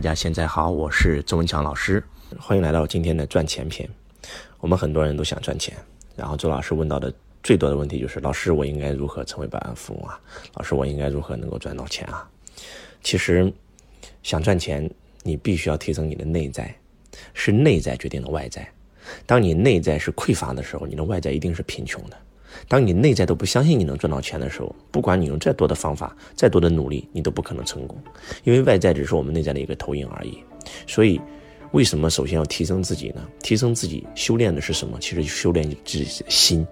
大家现在好，我是周文强老师，欢迎来到今天的赚钱篇。我们很多人都想赚钱，然后周老师问到的最多的问题就是：老师，我应该如何成为百万富翁啊？老师，我应该如何能够赚到钱啊？其实，想赚钱，你必须要提升你的内在，是内在决定了外在。当你内在是匮乏的时候，你的外在一定是贫穷的。当你内在都不相信你能赚到钱的时候，不管你用再多的方法、再多的努力，你都不可能成功，因为外在只是我们内在的一个投影而已。所以，为什么首先要提升自己呢？提升自己，修炼的是什么？其实修炼自己的心，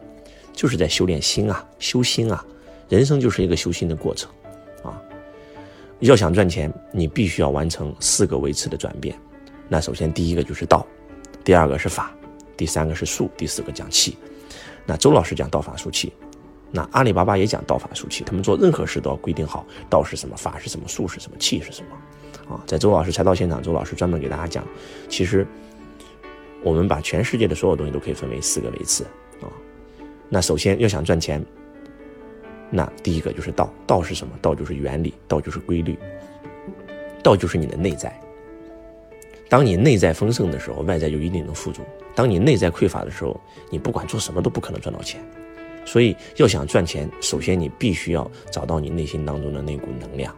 就是在修炼心啊，修心啊。人生就是一个修心的过程啊。要想赚钱，你必须要完成四个维持的转变。那首先第一个就是道，第二个是法，第三个是术，第四个讲气。那周老师讲道法术器，那阿里巴巴也讲道法术器。他们做任何事都要规定好道是什么，法是什么，术是什么，气是什么。啊，在周老师财道现场，周老师专门给大家讲，其实我们把全世界的所有东西都可以分为四个维次啊。那首先要想赚钱，那第一个就是道，道是什么？道就是原理，道就是规律，道就是你的内在。当你内在丰盛的时候，外在就一定能富足。当你内在匮乏的时候，你不管做什么都不可能赚到钱。所以要想赚钱，首先你必须要找到你内心当中的那股能量，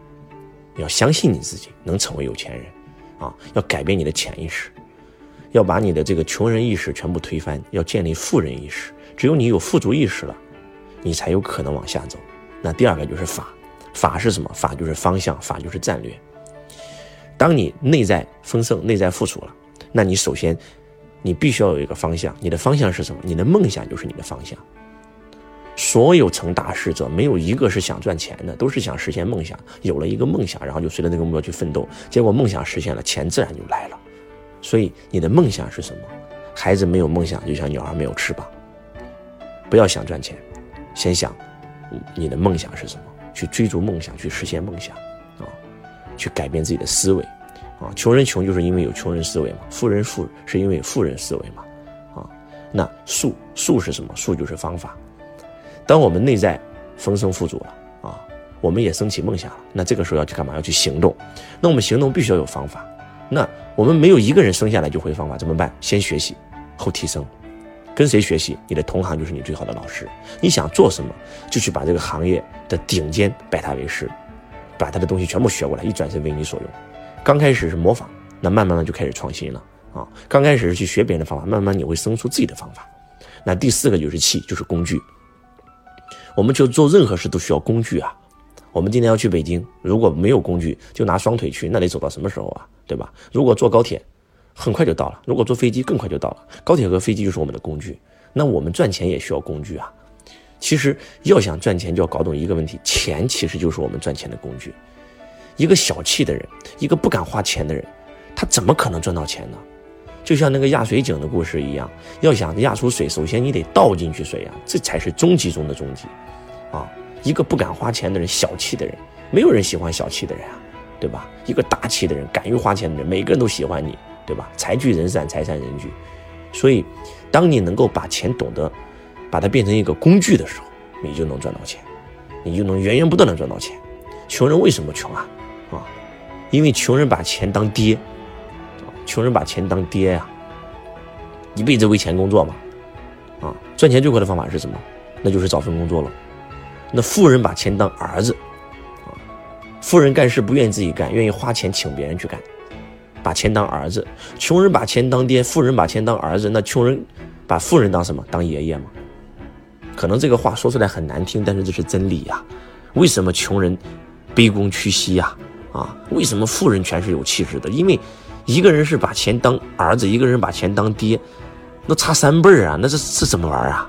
要相信你自己能成为有钱人，啊，要改变你的潜意识，要把你的这个穷人意识全部推翻，要建立富人意识。只有你有富足意识了，你才有可能往下走。那第二个就是法，法是什么？法就是方向，法就是战略。当你内在丰盛、内在富足了，那你首先。你必须要有一个方向，你的方向是什么？你的梦想就是你的方向。所有成大事者，没有一个是想赚钱的，都是想实现梦想。有了一个梦想，然后就随着那个目标去奋斗，结果梦想实现了，钱自然就来了。所以你的梦想是什么？孩子没有梦想，就像鸟儿没有翅膀。不要想赚钱，先想你的梦想是什么，去追逐梦想，去实现梦想，去改变自己的思维。啊，穷人穷就是因为有穷人思维嘛，富人富是因为富人思维嘛，啊，那术术是什么？术就是方法。当我们内在丰盛富足了啊，我们也升起梦想了，那这个时候要去干嘛？要去行动。那我们行动必须要有方法。那我们没有一个人生下来就会方法，怎么办？先学习，后提升。跟谁学习？你的同行就是你最好的老师。你想做什么，就去把这个行业的顶尖拜他为师，把他的东西全部学过来，一转身为你所用。刚开始是模仿，那慢慢的就开始创新了啊！刚开始是去学别人的方法，慢慢你会生出自己的方法。那第四个就是气，就是工具。我们就做任何事都需要工具啊。我们今天要去北京，如果没有工具，就拿双腿去，那得走到什么时候啊？对吧？如果坐高铁，很快就到了；如果坐飞机，更快就到了。高铁和飞机就是我们的工具。那我们赚钱也需要工具啊。其实要想赚钱，就要搞懂一个问题：钱其实就是我们赚钱的工具。一个小气的人，一个不敢花钱的人，他怎么可能赚到钱呢？就像那个压水井的故事一样，要想压出水，首先你得倒进去水啊，这才是终极中的终极，啊！一个不敢花钱的人，小气的人，没有人喜欢小气的人啊，对吧？一个大气的人，敢于花钱的人，每个人都喜欢你，对吧？财聚人散，财散人聚，所以，当你能够把钱懂得，把它变成一个工具的时候，你就能赚到钱，你就能源源不断的赚到钱。穷人为什么穷啊？啊，因为穷人把钱当爹，穷人把钱当爹呀，一辈子为钱工作嘛，啊，赚钱最快的方法是什么？那就是找份工作了。那富人把钱当儿子，啊，富人干事不愿意自己干，愿意花钱请别人去干，把钱当儿子。穷人把钱当爹，富人把钱当儿子。那穷人把富人当什么？当爷爷吗？可能这个话说出来很难听，但是这是真理呀。为什么穷人卑躬屈膝呀？啊，为什么富人全是有气质的？因为一个人是把钱当儿子，一个人把钱当爹，那差三辈儿啊！那这是怎么玩啊？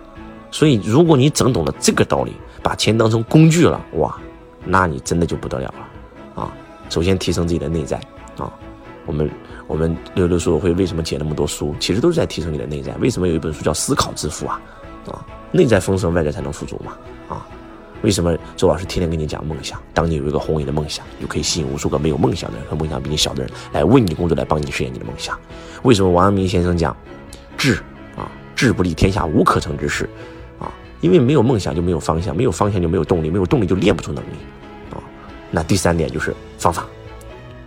所以，如果你整懂了这个道理，把钱当成工具了，哇，那你真的就不得了了啊！首先提升自己的内在啊，我们我们六六书会为什么解那么多书？其实都是在提升你的内在。为什么有一本书叫《思考致富》啊？内在丰盛，外在才能富足嘛！啊。为什么周老师天天跟你讲梦想？当你有一个宏伟的梦想，就可以吸引无数个没有梦想的人和梦想比你小的人来为你工作，来帮你实现你的梦想。为什么王阳明先生讲志啊，志不立天下无可成之事啊？因为没有梦想就没有方向，没有方向就没有动力，没有动力就练不出能力啊。那第三点就是方法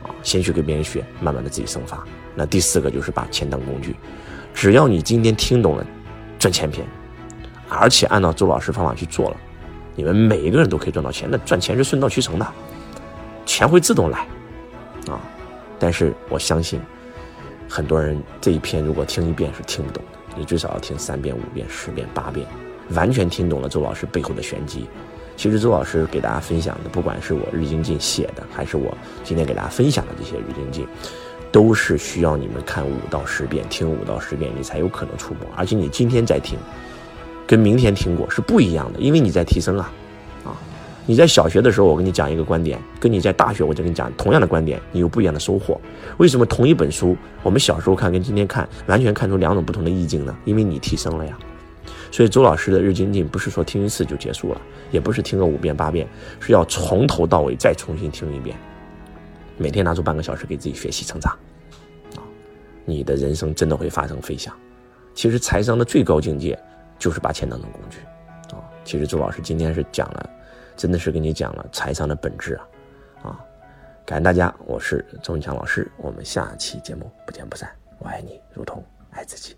啊，先去跟别人学，慢慢的自己生发。那第四个就是把钱当工具，只要你今天听懂了赚钱篇，而且按照周老师方法去做了，你们每一个人都可以赚到钱。那赚钱是顺道驱成的，钱会自动来啊。但是我相信，很多人这一篇如果听一遍是听不懂的，你最少要听三遍、五遍、十遍、八遍，完全听懂了周老师背后的玄机。其实周老师给大家分享的，不管是我日精进写的，还是我今天给大家分享的这些日精进，都是需要你们看五到十遍，听五到十遍，你才有可能触摸。而且你今天在听，跟明天听过是不一样的，因为你在提升啊，啊，你在小学的时候我跟你讲一个观点，跟你在大学我就跟你讲同样的观点，你有不一样的收获。为什么同一本书，我们小时候看跟今天看完全看出两种不同的意境呢？因为你提升了呀。所以周老师的日精进不是说听一次就结束了，也不是听个五遍八遍，是要从头到尾再重新听一遍，每天拿出半个小时给自己学习成长，啊，你的人生真的会发生飞翔。其实财商的最高境界就是把钱当成工具，啊，其实周老师今天是讲了，真的是跟你讲了财商的本质啊，啊，感谢大家，我是周文强老师，我们下期节目不见不散，我爱你如同爱自己。